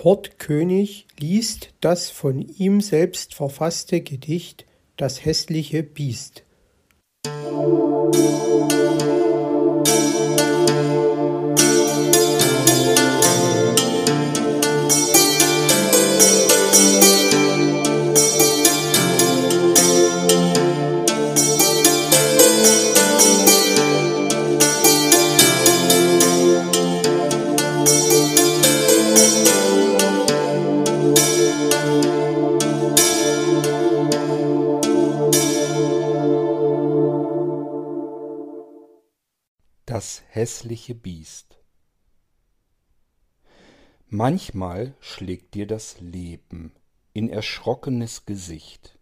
Kurt König liest das von ihm selbst verfasste Gedicht Das hässliche Biest. Das hässliche Biest Manchmal schlägt dir das Leben in erschrockenes Gesicht.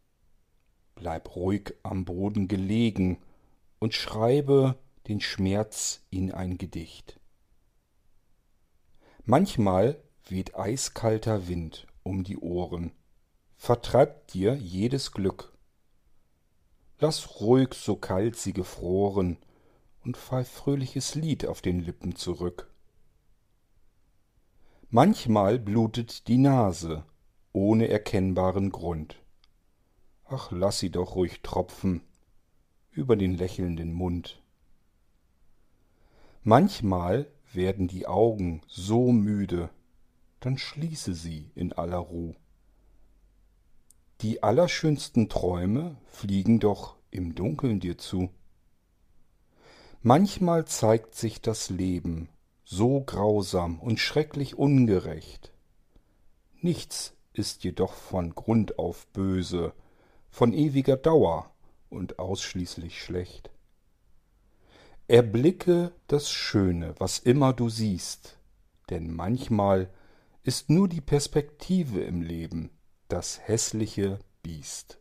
Bleib ruhig am Boden gelegen und schreibe den Schmerz in ein Gedicht. Manchmal weht eiskalter Wind um die Ohren, vertreibt dir jedes Glück. Lass ruhig so kalt sie gefroren und pfeif fröhliches Lied auf den Lippen zurück. Manchmal blutet die Nase, ohne erkennbaren Grund. Ach, lass sie doch ruhig tropfen über den lächelnden Mund. Manchmal werden die Augen so müde, dann schließe sie in aller Ruh. Die allerschönsten Träume fliegen doch im Dunkeln dir zu. Manchmal zeigt sich das Leben so grausam und schrecklich ungerecht. Nichts ist jedoch von Grund auf böse, von ewiger Dauer und ausschließlich schlecht. Erblicke das Schöne, was immer du siehst, denn manchmal ist nur die Perspektive im Leben das hässliche Biest.